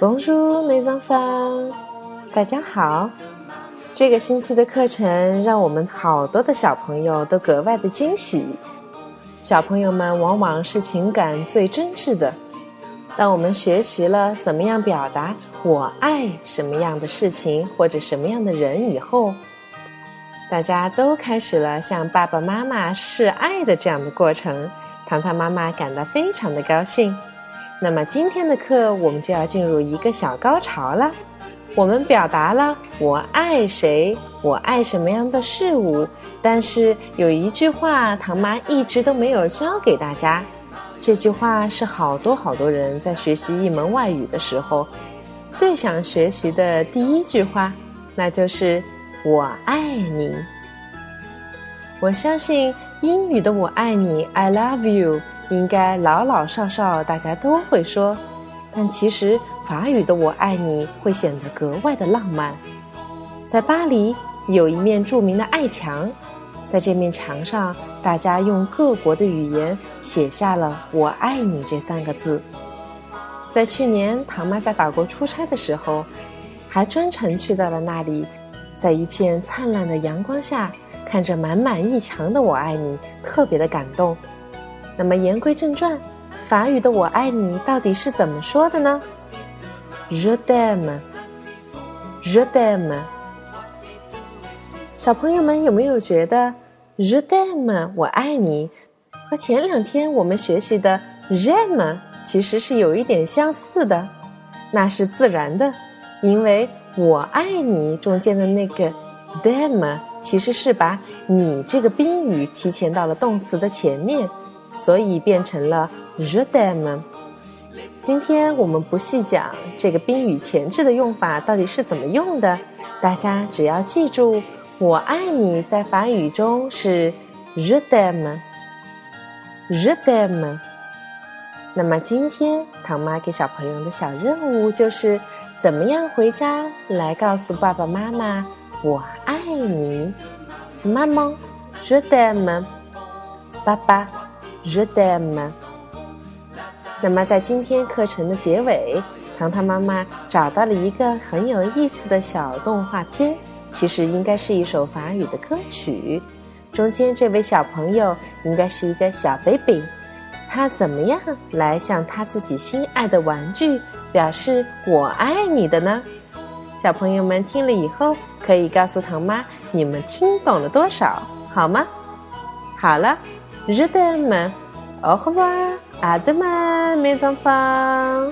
Bonjour, mes enfants，大家好。这个星期的课程让我们好多的小朋友都格外的惊喜。小朋友们往往是情感最真挚的。当我们学习了怎么样表达我爱什么样的事情或者什么样的人以后，大家都开始了向爸爸妈妈示爱的这样的过程。糖糖妈妈感到非常的高兴。那么今天的课我们就要进入一个小高潮了。我们表达了我爱谁，我爱什么样的事物，但是有一句话唐妈一直都没有教给大家。这句话是好多好多人在学习一门外语的时候最想学习的第一句话，那就是“我爱你”。我相信英语的“我爱你 ”（I love you）。应该老老少少大家都会说，但其实法语的“我爱你”会显得格外的浪漫。在巴黎有一面著名的爱墙，在这面墙上，大家用各国的语言写下了“我爱你”这三个字。在去年唐妈在法国出差的时候，还专程去到了那里，在一片灿烂的阳光下，看着满满一墙的“我爱你”，特别的感动。那么言归正传，法语的“我爱你”到底是怎么说的呢？Je t'aime，Je t'aime。小朋友们有没有觉得 “Je t'aime” 我爱你和前两天我们学习的 “j'aime” 其实是有一点相似的？那是自然的，因为我爱你中间的那个 “t'aime” 其实是把你这个宾语提前到了动词的前面。所以变成了 je t'aime。今天我们不细讲这个宾语前置的用法到底是怎么用的，大家只要记住“我爱你”在法语中是 je t'aime，je t'aime。那么今天唐妈给小朋友的小任务就是怎么样回家来告诉爸爸妈妈“我爱你”，妈妈 je t'aime，爸爸。Je t'aime。那么，在今天课程的结尾，糖糖妈妈找到了一个很有意思的小动画片，其实应该是一首法语的歌曲。中间这位小朋友应该是一个小 baby，他怎么样来向他自己心爱的玩具表示“我爱你”的呢？小朋友们听了以后，可以告诉糖妈你们听懂了多少，好吗？好了。Je t'aime. Au revoir. À demain, mes enfants.